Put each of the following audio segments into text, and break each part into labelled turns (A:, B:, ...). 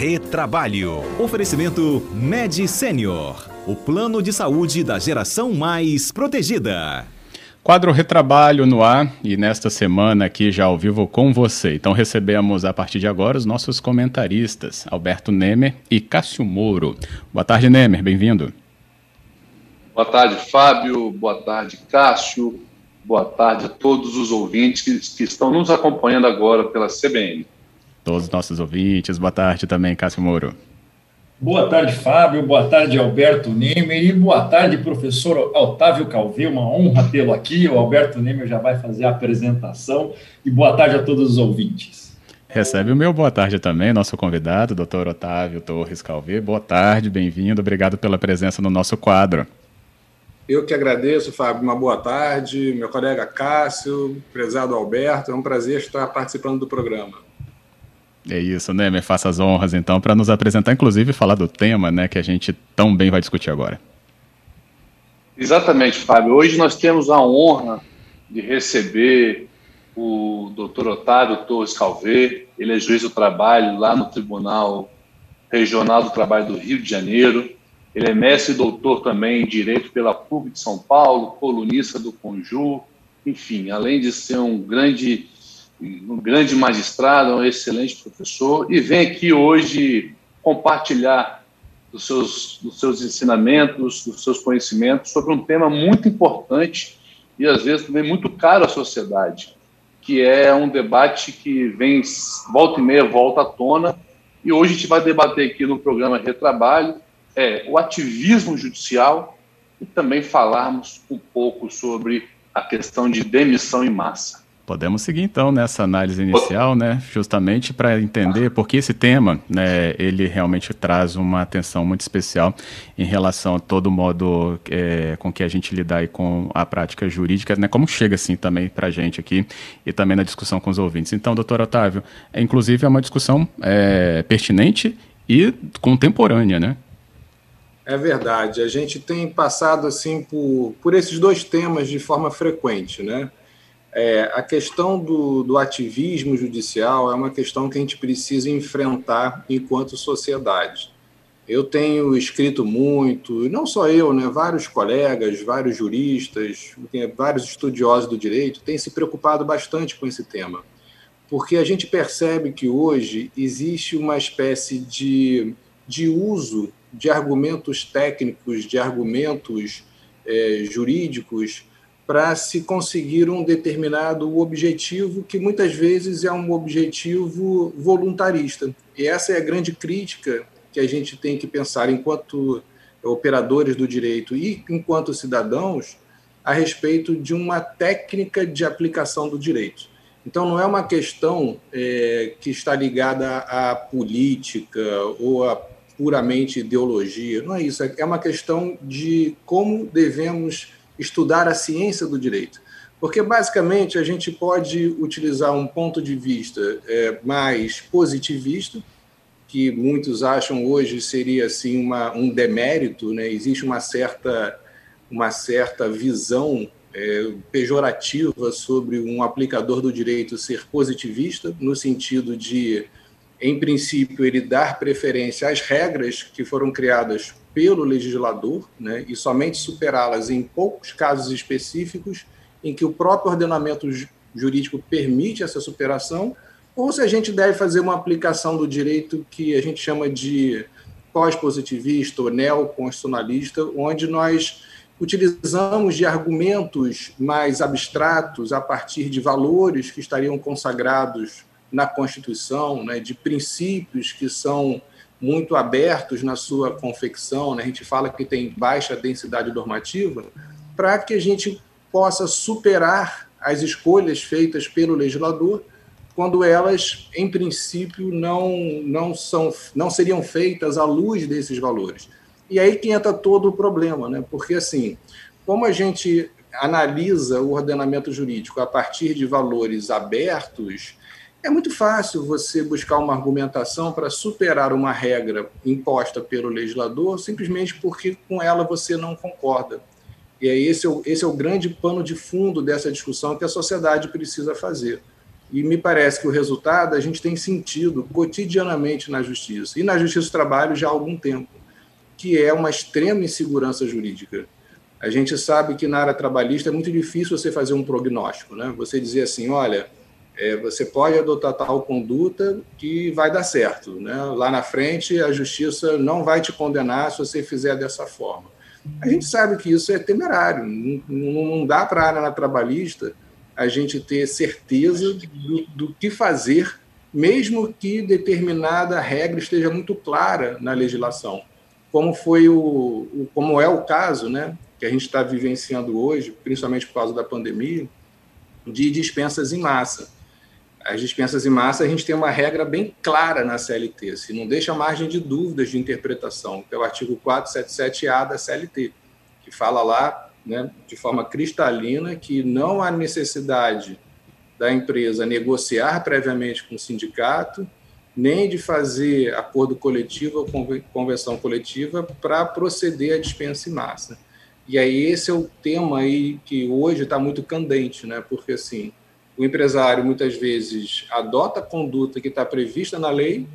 A: Retrabalho. Oferecimento Med Senior. O plano de saúde da geração mais protegida.
B: Quadro Retrabalho no ar e nesta semana aqui já ao vivo com você. Então recebemos a partir de agora os nossos comentaristas, Alberto Nemer e Cássio Mouro. Boa tarde, Nemer, bem-vindo.
C: Boa tarde, Fábio. Boa tarde, Cássio. Boa tarde a todos os ouvintes que, que estão nos acompanhando agora pela CBN.
B: Todos os nossos ouvintes, boa tarde também, Cássio Mouro.
D: Boa tarde, Fábio. Boa tarde, Alberto Nemer. E boa tarde, professor Otávio Calvê. Uma honra tê-lo aqui. O Alberto Nemer já vai fazer a apresentação. E boa tarde a todos os ouvintes.
B: Recebe o meu boa tarde também, nosso convidado, doutor Otávio Torres Calvê. Boa tarde, bem-vindo. Obrigado pela presença no nosso quadro.
E: Eu que agradeço, Fábio. Uma boa tarde. Meu colega Cássio, prezado Alberto. É um prazer estar participando do programa.
B: É isso, né? Me faça as honras, então, para nos apresentar, inclusive, falar do tema né, que a gente tão bem vai discutir agora.
C: Exatamente, Fábio. Hoje nós temos a honra de receber o doutor Otávio Torres Calvê. Ele é juiz do trabalho lá no Tribunal Regional do Trabalho do Rio de Janeiro. Ele é mestre e doutor também em Direito pela PUC de São Paulo, colunista do Conjur. Enfim, além de ser um grande um grande magistrado, um excelente professor, e vem aqui hoje compartilhar dos seus, dos seus ensinamentos, dos seus conhecimentos sobre um tema muito importante e às vezes também muito caro à sociedade, que é um debate que vem volta e meia volta à tona e hoje a gente vai debater aqui no programa Retrabalho é o ativismo judicial e também falarmos um pouco sobre a questão de demissão em massa.
B: Podemos seguir então nessa análise inicial, né, justamente para entender porque esse tema, né, ele realmente traz uma atenção muito especial em relação a todo o modo é, com que a gente lidar com a prática jurídica, né, como chega assim também para a gente aqui e também na discussão com os ouvintes. Então, doutor Otávio, é, inclusive é uma discussão é, pertinente e contemporânea, né?
E: É verdade. A gente tem passado assim por, por esses dois temas de forma frequente, né? É, a questão do, do ativismo judicial é uma questão que a gente precisa enfrentar enquanto sociedade. Eu tenho escrito muito, não só eu, né, vários colegas, vários juristas, vários estudiosos do direito têm se preocupado bastante com esse tema, porque a gente percebe que hoje existe uma espécie de, de uso de argumentos técnicos, de argumentos é, jurídicos para se conseguir um determinado objetivo que muitas vezes é um objetivo voluntarista. E essa é a grande crítica que a gente tem que pensar enquanto operadores do direito e enquanto cidadãos a respeito de uma técnica de aplicação do direito. Então, não é uma questão é, que está ligada à política ou a puramente ideologia, não é isso. É uma questão de como devemos estudar a ciência do direito. Porque, basicamente, a gente pode utilizar um ponto de vista é, mais positivista, que muitos acham hoje seria assim uma, um demérito, né? existe uma certa, uma certa visão é, pejorativa sobre um aplicador do direito ser positivista, no sentido de, em princípio, ele dar preferência às regras que foram criadas pelo legislador né, e somente superá-las em poucos casos específicos em que o próprio ordenamento jurídico permite essa superação, ou se a gente deve fazer uma aplicação do direito que a gente chama de pós-positivista ou neoconstitucionalista, onde nós utilizamos de argumentos mais abstratos a partir de valores que estariam consagrados na Constituição, né, de princípios que são muito abertos na sua confecção, né? a gente fala que tem baixa densidade normativa, para que a gente possa superar as escolhas feitas pelo legislador quando elas, em princípio, não, não, são, não seriam feitas à luz desses valores. E aí que entra todo o problema, né? porque, assim, como a gente analisa o ordenamento jurídico a partir de valores abertos, é muito fácil você buscar uma argumentação para superar uma regra imposta pelo legislador simplesmente porque com ela você não concorda. E aí esse é o, esse é o grande pano de fundo dessa discussão que a sociedade precisa fazer. E me parece que o resultado a gente tem sentido cotidianamente na justiça, e na justiça do trabalho já há algum tempo, que é uma extrema insegurança jurídica. A gente sabe que na área trabalhista é muito difícil você fazer um prognóstico, né? Você dizer assim, olha, é, você pode adotar tal conduta que vai dar certo, né? Lá na frente a justiça não vai te condenar se você fizer dessa forma. A gente sabe que isso é temerário, não, não dá para a área trabalhista a gente ter certeza do, do que fazer, mesmo que determinada regra esteja muito clara na legislação, como foi o, o como é o caso, né, que a gente está vivenciando hoje, principalmente por causa da pandemia, de dispensas em massa. As dispensas em massa, a gente tem uma regra bem clara na CLT, se não deixa margem de dúvidas de interpretação, que é o artigo 477A da CLT, que fala lá né, de forma cristalina que não há necessidade da empresa negociar previamente com o sindicato, nem de fazer acordo coletivo ou convenção coletiva para proceder à dispensa em massa. E aí esse é o tema aí que hoje está muito candente, né? Porque assim, o empresário muitas vezes adota a conduta que está prevista na lei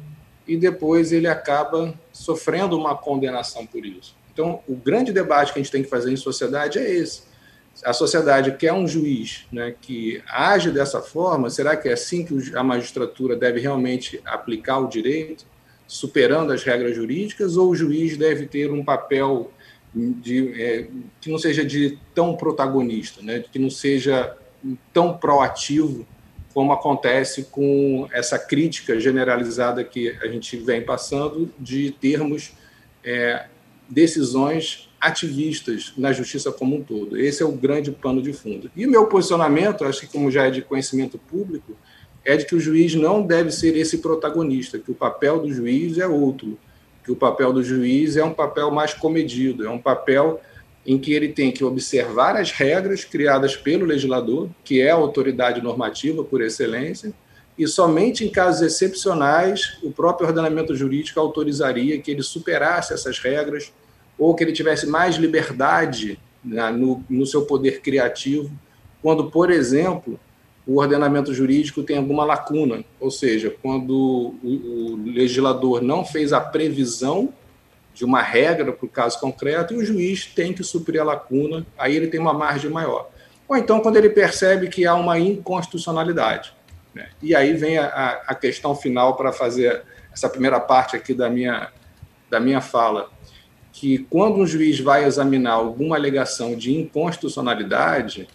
E: e depois ele acaba sofrendo uma condenação por isso. Então, o grande debate que a gente tem que fazer em sociedade é esse. A sociedade quer um juiz né, que age dessa forma, será que é assim que a magistratura deve realmente aplicar o direito, superando as regras jurídicas, ou o juiz deve ter um papel de, é, que não seja de tão protagonista, né, que não seja tão proativo como acontece com essa crítica generalizada que a gente vem passando de termos é, decisões ativistas na justiça como um todo. Esse é o grande pano de fundo. E o meu posicionamento, acho que como já é de conhecimento público, é de que o juiz não deve ser esse protagonista, que o papel do juiz é outro, que o papel do juiz é um papel mais comedido, é um papel em que ele tem que observar as regras criadas pelo legislador, que é a autoridade normativa por excelência, e somente em casos excepcionais o próprio ordenamento jurídico autorizaria que ele superasse essas regras ou que ele tivesse mais liberdade né, no, no seu poder criativo, quando, por exemplo, o ordenamento jurídico tem alguma lacuna, ou seja, quando o, o legislador não fez a previsão de uma regra para o caso concreto e o juiz tem que suprir a lacuna, aí ele tem uma margem maior. Ou então, quando ele percebe que há uma inconstitucionalidade. Né? E aí vem a, a questão final para fazer essa primeira parte aqui da minha, da minha fala, que quando um juiz vai examinar alguma alegação de inconstitucionalidade,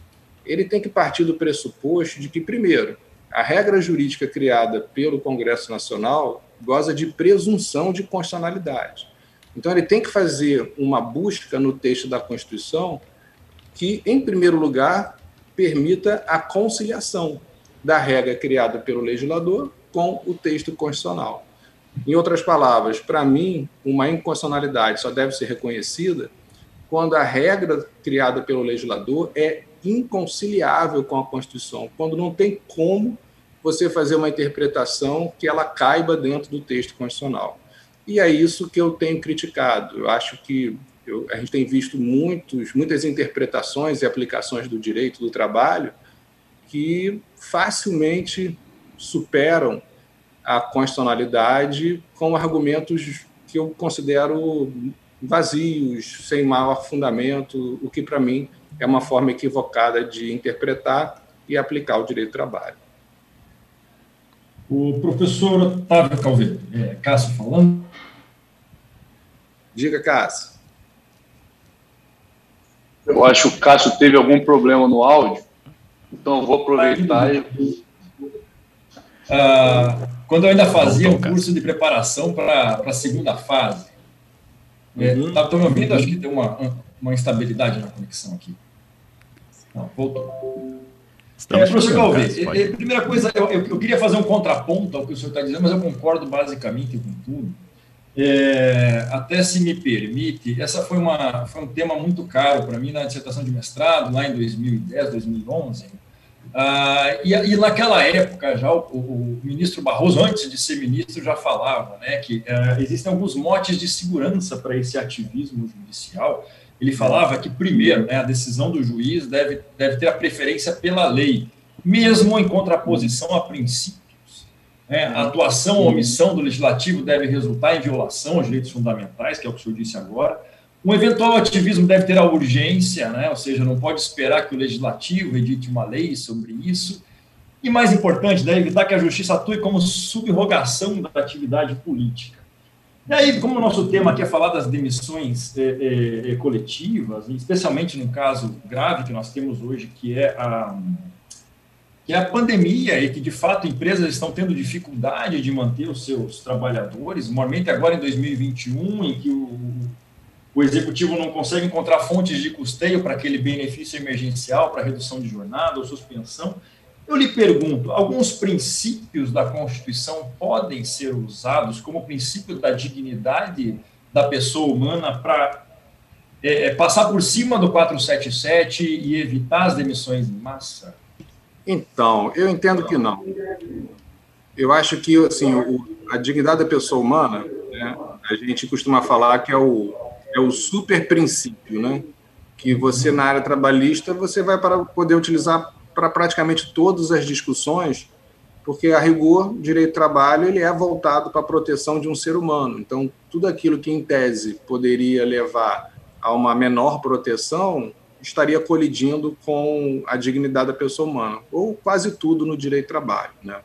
E: ele tem que partir do pressuposto de que, primeiro, a regra jurídica criada pelo Congresso Nacional goza de presunção de constitucionalidade. Então, ele tem que fazer uma busca no texto da Constituição que, em primeiro lugar, permita a conciliação da regra criada pelo legislador com o texto constitucional. Em outras palavras, para mim, uma inconstitucionalidade só deve ser reconhecida quando a regra criada pelo legislador é inconciliável com a Constituição, quando não tem como você fazer uma interpretação que ela caiba dentro do texto constitucional. E é isso que eu tenho criticado. Eu acho que eu, a gente tem visto muitos, muitas interpretações e aplicações do direito do trabalho que facilmente superam a constitucionalidade com argumentos que eu considero vazios, sem maior fundamento, o que para mim é uma forma equivocada de interpretar e aplicar o direito do trabalho.
D: O professor Otávio Calveiro, é, Cássio falando.
E: Diga, Cássio.
C: Eu acho que o Cássio teve algum problema no áudio. Então, vou aproveitar e.
D: Ah, quando eu ainda fazia um curso de preparação para a segunda fase, está é, uhum. me ouvindo? Acho que tem uma, uma instabilidade na conexão aqui. Não, voltou. É, professor Calvi, primeira coisa, eu, eu, eu, queria fazer um contraponto ao que o senhor está dizendo, mas eu concordo basicamente com tudo. É, até se me permite, essa foi, uma, foi um tema muito caro para mim na dissertação de mestrado, lá em 2010, 2011. Ah, e, e, naquela época, já o, o, ministro Barroso, antes de ser ministro, já falava né, que uh, existem alguns motes de segurança para esse ativismo judicial. Ele falava que, primeiro, né, a decisão do juiz deve, deve ter a preferência pela lei, mesmo em contraposição a princípios. Né? A atuação ou omissão do legislativo deve resultar em violação aos direitos fundamentais, que é o que o senhor disse agora. Um eventual ativismo deve ter a urgência, né? ou seja, não pode esperar que o legislativo edite uma lei sobre isso. E mais importante, deve evitar que a justiça atue como subrogação da atividade política. E aí, como o nosso tema aqui é falar das demissões é, é, é, coletivas, especialmente no caso grave que nós temos hoje, que é a, que é a pandemia, e que de fato empresas estão tendo dificuldade de manter os seus trabalhadores, normalmente agora em 2021, em que o, o executivo não consegue encontrar fontes de custeio para aquele benefício emergencial, para redução de jornada ou suspensão. Eu lhe pergunto: alguns princípios da Constituição podem ser usados como princípio da dignidade da pessoa humana para é, é, passar por cima do 477 e evitar as demissões em massa?
E: Então, eu entendo que não. Eu acho que assim, o, a dignidade da pessoa humana, né, a gente costuma falar que é o, é o super princípio, né? Que você, na área trabalhista, você vai para poder utilizar para praticamente todas as discussões, porque a rigor, direito do trabalho ele é voltado para a proteção de um ser humano. Então, tudo aquilo que em tese poderia levar a uma menor proteção estaria colidindo com a dignidade da pessoa humana, ou quase tudo no direito do trabalho, né?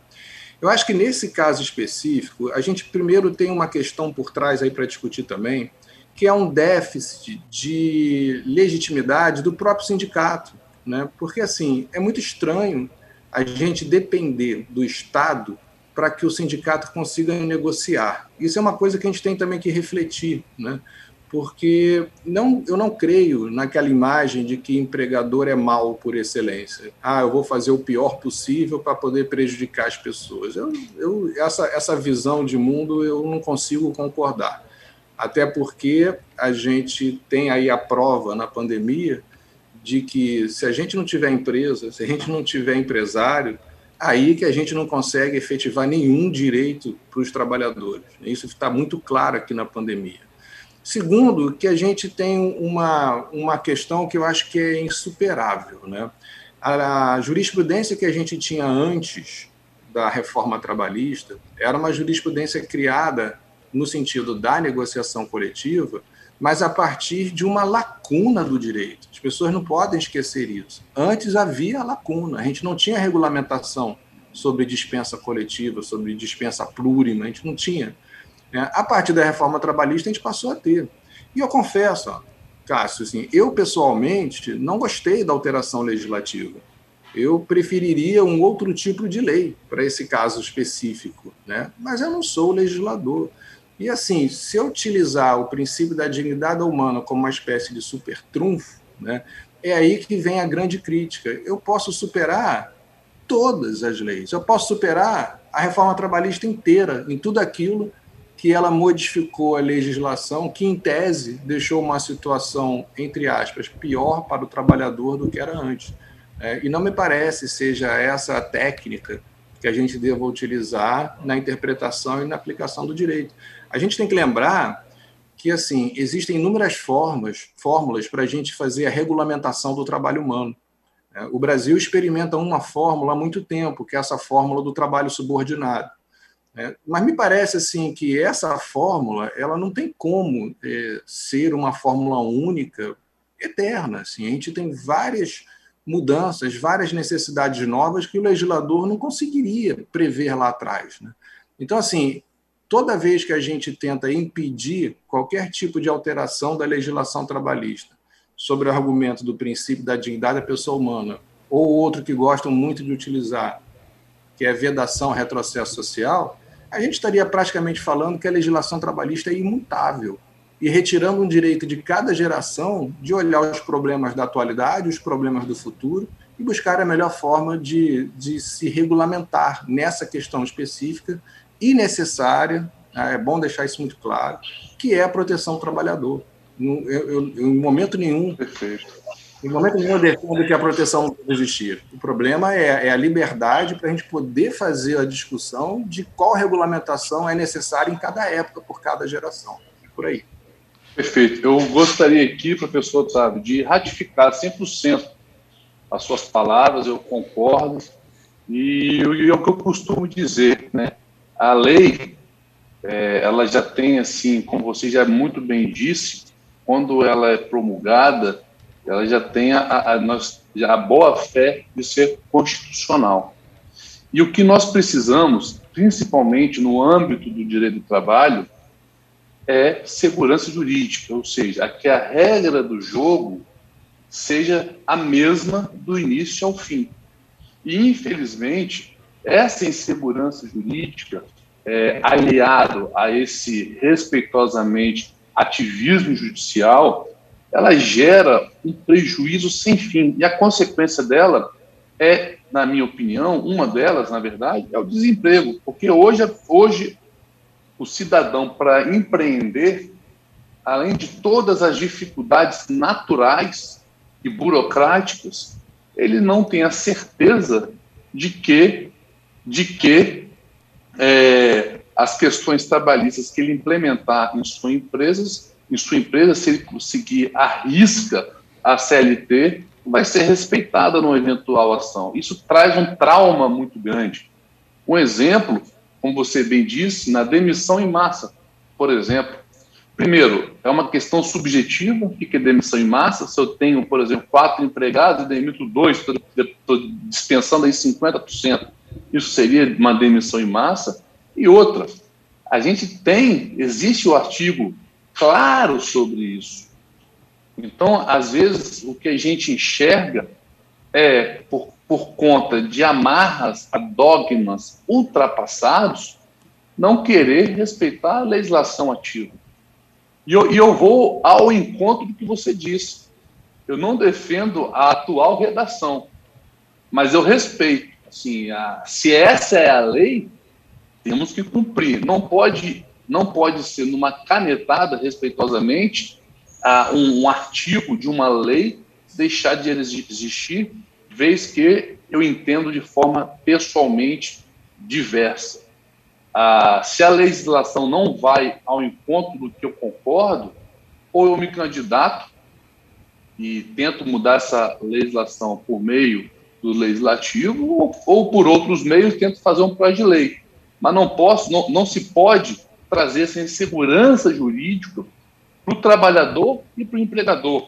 E: Eu acho que nesse caso específico, a gente primeiro tem uma questão por trás aí para discutir também, que é um déficit de legitimidade do próprio sindicato né? Porque assim é muito estranho a gente depender do Estado para que o sindicato consiga negociar. Isso é uma coisa que a gente tem também que refletir, né? Porque não, eu não creio naquela imagem de que empregador é mal por excelência. Ah, eu vou fazer o pior possível para poder prejudicar as pessoas. Eu, eu, essa, essa visão de mundo eu não consigo concordar. Até porque a gente tem aí a prova na pandemia de que se a gente não tiver empresa, se a gente não tiver empresário, aí que a gente não consegue efetivar nenhum direito para os trabalhadores. Isso está muito claro aqui na pandemia. Segundo, que a gente tem uma, uma questão que eu acho que é insuperável. Né? A, a jurisprudência que a gente tinha antes da reforma trabalhista era uma jurisprudência criada no sentido da negociação coletiva, mas a partir de uma lacuna do direito. As pessoas não podem esquecer isso. Antes havia lacuna, a gente não tinha regulamentação sobre dispensa coletiva, sobre dispensa plurima, a gente não tinha. Né? A partir da reforma trabalhista, a gente passou a ter. E eu confesso, ó, Cássio, assim, eu pessoalmente não gostei da alteração legislativa. Eu preferiria um outro tipo de lei para esse caso específico, né? mas eu não sou legislador. E assim, se eu utilizar o princípio da dignidade humana como uma espécie de super trunfo, né, é aí que vem a grande crítica. Eu posso superar todas as leis, eu posso superar a reforma trabalhista inteira em tudo aquilo que ela modificou a legislação, que em tese deixou uma situação, entre aspas, pior para o trabalhador do que era antes. É, e não me parece seja essa a técnica que a gente deva utilizar na interpretação e na aplicação do direito. A gente tem que lembrar que assim existem inúmeras formas, fórmulas para a gente fazer a regulamentação do trabalho humano. É, o Brasil experimenta uma fórmula há muito tempo, que é essa fórmula do trabalho subordinado. É, mas me parece assim que essa fórmula ela não tem como é, ser uma fórmula única, eterna. Assim. A gente tem várias mudanças, várias necessidades novas que o legislador não conseguiria prever lá atrás. Né? Então, assim, toda vez que a gente tenta impedir qualquer tipo de alteração da legislação trabalhista sobre o argumento do princípio da dignidade da pessoa humana, ou outro que gostam muito de utilizar, que é vedação retrocesso social, a gente estaria praticamente falando que a legislação trabalhista é imutável e retirando um direito de cada geração de olhar os problemas da atualidade, os problemas do futuro e buscar a melhor forma de, de se regulamentar nessa questão específica e necessária, né, é bom deixar isso muito claro, que é a proteção do trabalhador. Eu, eu, em momento nenhum, Perfeito. Em momento nenhum eu defendo que a proteção não existir. O problema é, é a liberdade para a gente poder fazer a discussão de qual regulamentação é necessária em cada época, por cada geração. Por aí.
C: Perfeito. Eu gostaria aqui, professor, sabe, de ratificar 100% as suas palavras, eu concordo E, e é o que eu costumo dizer, né? A lei, é, ela já tem, assim, como você já muito bem disse, quando ela é promulgada, ela já tem a, a, nós, a boa fé de ser constitucional. E o que nós precisamos, principalmente no âmbito do direito do trabalho, é segurança jurídica, ou seja, que a regra do jogo seja a mesma do início ao fim. E, infelizmente, essa insegurança jurídica, é, aliado a esse respeitosamente ativismo judicial, ela gera um prejuízo sem fim. E a consequência dela é, na minha opinião, uma delas, na verdade, é o desemprego. Porque hoje, hoje o cidadão, para empreender, além de todas as dificuldades naturais e burocráticas, ele não tem a certeza de que, de que é, as questões trabalhistas que ele implementar em sua empresa, em sua empresa, se ele conseguir a risca a CLT, vai ser respeitada numa eventual ação. Isso traz um trauma muito grande. Um exemplo como você bem disse, na demissão em massa, por exemplo. Primeiro, é uma questão subjetiva, o que é demissão em massa? Se eu tenho, por exemplo, quatro empregados e demito dois, estou dispensando aí 50%, isso seria uma demissão em massa? E outra, a gente tem, existe o artigo claro sobre isso. Então, às vezes, o que a gente enxerga é, por por conta de amarras a dogmas ultrapassados, não querer respeitar a legislação ativa. E eu, e eu vou ao encontro do que você disse. Eu não defendo a atual redação, mas eu respeito. Assim, a, se essa é a lei, temos que cumprir. Não pode, não pode ser numa canetada, respeitosamente, a, um, um artigo de uma lei deixar de existir vez que eu entendo de forma pessoalmente diversa. Ah, se a legislação não vai ao encontro do que eu concordo, ou eu me candidato e tento mudar essa legislação por meio do legislativo, ou, ou por outros meios tento fazer um projeto de lei. Mas não posso, não, não se pode trazer essa insegurança jurídica para o trabalhador e para o empregador.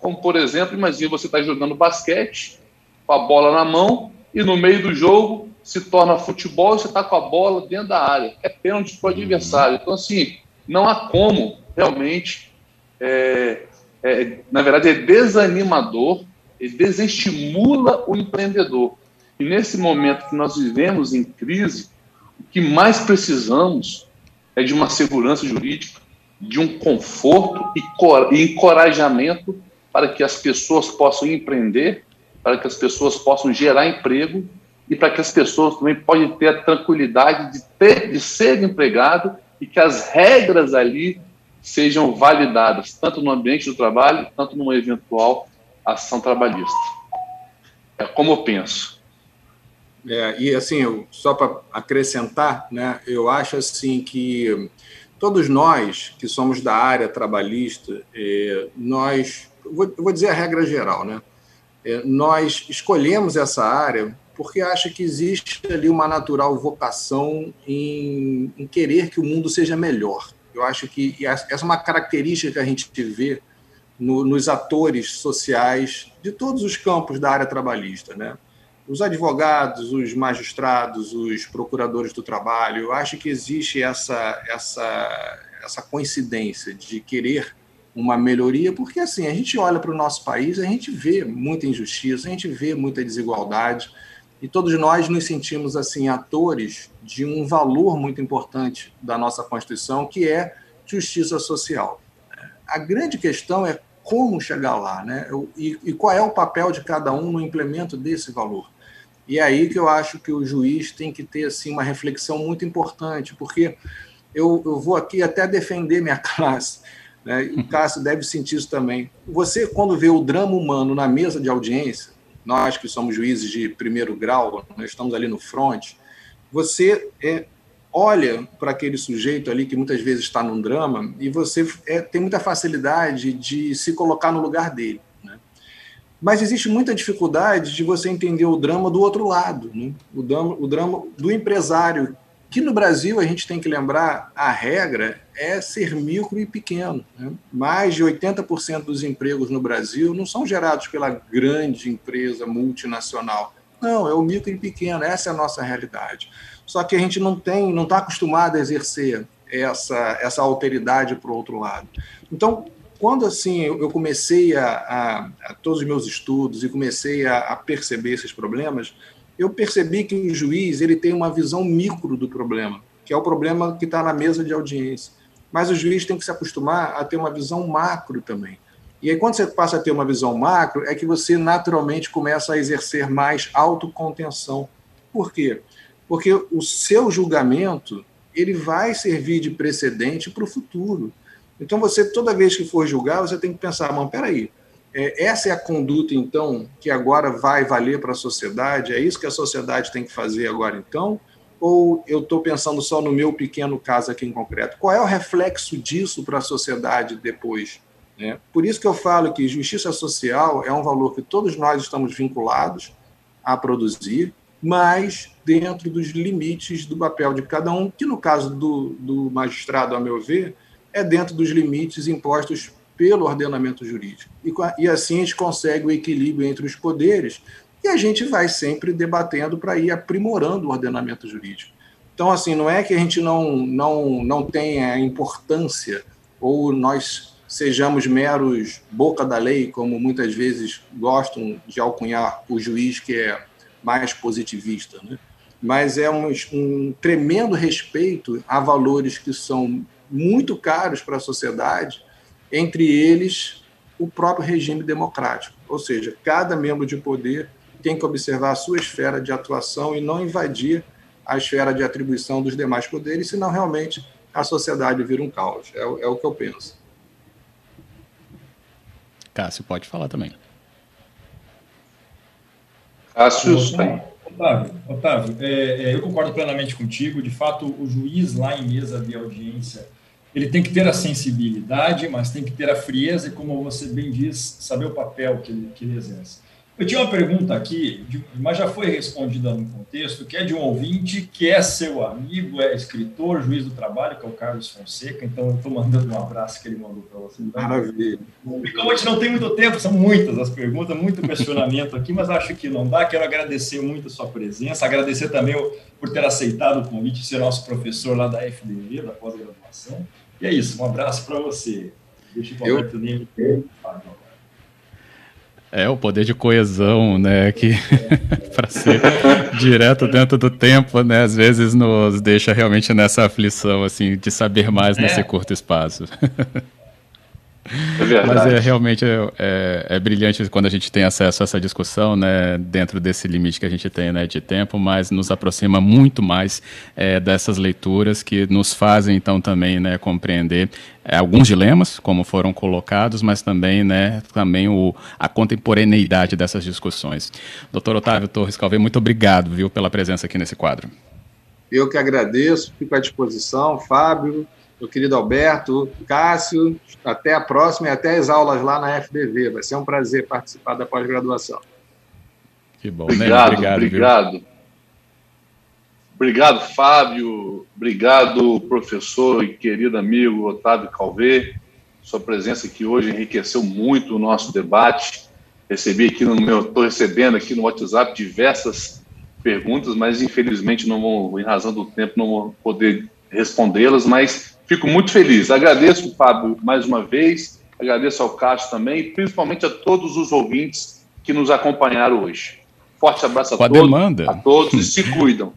C: Como, por exemplo, imagine você está jogando basquete com a bola na mão e no meio do jogo se torna futebol e você está com a bola dentro da área. É pênalti para o adversário. Então, assim, não há como realmente. É, é, na verdade, é desanimador e desestimula o empreendedor. E nesse momento que nós vivemos em crise, o que mais precisamos é de uma segurança jurídica, de um conforto e encorajamento para que as pessoas possam empreender para que as pessoas possam gerar emprego e para que as pessoas também possam ter a tranquilidade de, ter, de ser empregado e que as regras ali sejam validadas, tanto no ambiente do trabalho, tanto numa eventual ação trabalhista. É como eu penso.
E: É, e assim, eu, só para acrescentar, né, eu acho assim que todos nós que somos da área trabalhista, eh, nós, vou, vou dizer a regra geral, né? É, nós escolhemos essa área porque acha que existe ali uma natural vocação em, em, querer que o mundo seja melhor. Eu acho que essa é uma característica que a gente vê no, nos atores sociais de todos os campos da área trabalhista, né? Os advogados, os magistrados, os procuradores do trabalho. Acho que existe essa essa essa coincidência de querer uma melhoria, porque assim, a gente olha para o nosso país, a gente vê muita injustiça, a gente vê muita desigualdade, e todos nós nos sentimos assim atores de um valor muito importante da nossa Constituição, que é justiça social. A grande questão é como chegar lá, né? E, e qual é o papel de cada um no implemento desse valor. E é aí que eu acho que o juiz tem que ter assim uma reflexão muito importante, porque eu, eu vou aqui até defender minha classe né? O Cássio deve sentir isso também. Você, quando vê o drama humano na mesa de audiência, nós que somos juízes de primeiro grau, nós estamos ali no front, você é, olha para aquele sujeito ali que muitas vezes está num drama e você é, tem muita facilidade de se colocar no lugar dele. Mas existe muita dificuldade de você entender o drama do outro lado, né? o, drama, o drama do empresário, que no Brasil a gente tem que lembrar, a regra é ser micro e pequeno. Né? Mais de 80% dos empregos no Brasil não são gerados pela grande empresa multinacional. Não, é o micro e pequeno, essa é a nossa realidade. Só que a gente não tem, não está acostumado a exercer essa, essa alteridade para o outro lado. Então, quando assim eu comecei a, a, a, todos os meus estudos e comecei a, a, perceber esses problemas, eu percebi que o juiz ele tem uma visão micro do problema, que é o problema que está na mesa de audiência. Mas o juiz tem que se acostumar a ter uma visão macro também. E aí, quando você passa a ter uma visão macro, é que você naturalmente começa a exercer mais autocontenção. Por quê? Porque o seu julgamento ele vai servir de precedente para o futuro. Então, você, toda vez que for julgar, você tem que pensar, mas peraí, é, essa é a conduta, então, que agora vai valer para a sociedade? É isso que a sociedade tem que fazer agora, então? Ou eu estou pensando só no meu pequeno caso aqui em concreto? Qual é o reflexo disso para a sociedade depois? Né? Por isso que eu falo que justiça social é um valor que todos nós estamos vinculados a produzir, mas dentro dos limites do papel de cada um, que no caso do, do magistrado, a meu ver, é dentro dos limites impostos pelo ordenamento jurídico. E, e assim a gente consegue o equilíbrio entre os poderes e a gente vai sempre debatendo para ir aprimorando o ordenamento jurídico. Então, assim, não é que a gente não, não, não tenha importância ou nós sejamos meros boca da lei, como muitas vezes gostam de alcunhar o juiz que é mais positivista, né? mas é um, um tremendo respeito a valores que são muito caros para a sociedade, entre eles o próprio regime democrático. Ou seja, cada membro de poder tem que observar a sua esfera de atuação e não invadir a esfera de atribuição dos demais poderes, senão realmente a sociedade vira um caos. É, é o que eu penso.
B: Cássio, pode falar também.
D: Cássio. Otávio, Otávio é, é, eu concordo plenamente contigo. De fato, o juiz lá em mesa de audiência ele tem que ter a sensibilidade, mas tem que ter a frieza e, como você bem diz, saber o papel que ele, que ele exerce. Eu tinha uma pergunta aqui, mas já foi respondida no contexto, que é de um ouvinte que é seu amigo, é escritor, juiz do trabalho, que é o Carlos Fonseca, então eu estou mandando um abraço que ele mandou para você.
E: Maravilha.
D: E como a gente não tem muito tempo, são muitas as perguntas, muito questionamento aqui, mas acho que não dá. Quero agradecer muito a sua presença, agradecer também por ter aceitado o convite de ser nosso professor lá da FDV, da pós-graduação. E é isso, um abraço para você. Deixa o Roberto Nime.
B: É o poder de coesão, né, que para ser direto dentro do tempo, né, às vezes nos deixa realmente nessa aflição assim de saber mais é. nesse curto espaço. É Mas é realmente é, é, é, brilhante quando a gente tem acesso a essa discussão, né, dentro desse limite que a gente tem, né, de tempo, mas nos aproxima muito mais é, dessas leituras que nos fazem então também, né, compreender é, alguns dilemas como foram colocados, mas também, né, também o, a contemporaneidade dessas discussões. Doutor Otávio Torres Calvê, muito obrigado, viu, pela presença aqui nesse quadro.
E: Eu que agradeço, fico à disposição, Fábio, meu querido Alberto, Cássio, até a próxima e até as aulas lá na FBV. Vai ser um prazer participar da pós-graduação.
C: Que bom, obrigado, né? Obrigado. Obrigado. Obrigado, Fábio. Obrigado, professor e querido amigo Otávio Calvê. Sua presença aqui hoje enriqueceu muito o nosso debate. Recebi aqui no meu, estou recebendo aqui no WhatsApp diversas perguntas, mas infelizmente não vou, em razão do tempo, não vou poder respondê-las, mas Fico muito feliz. Agradeço, Fábio, mais uma vez. Agradeço ao Cássio também, principalmente a todos os ouvintes que nos acompanharam hoje. Forte abraço a, todos, a todos e se cuidam.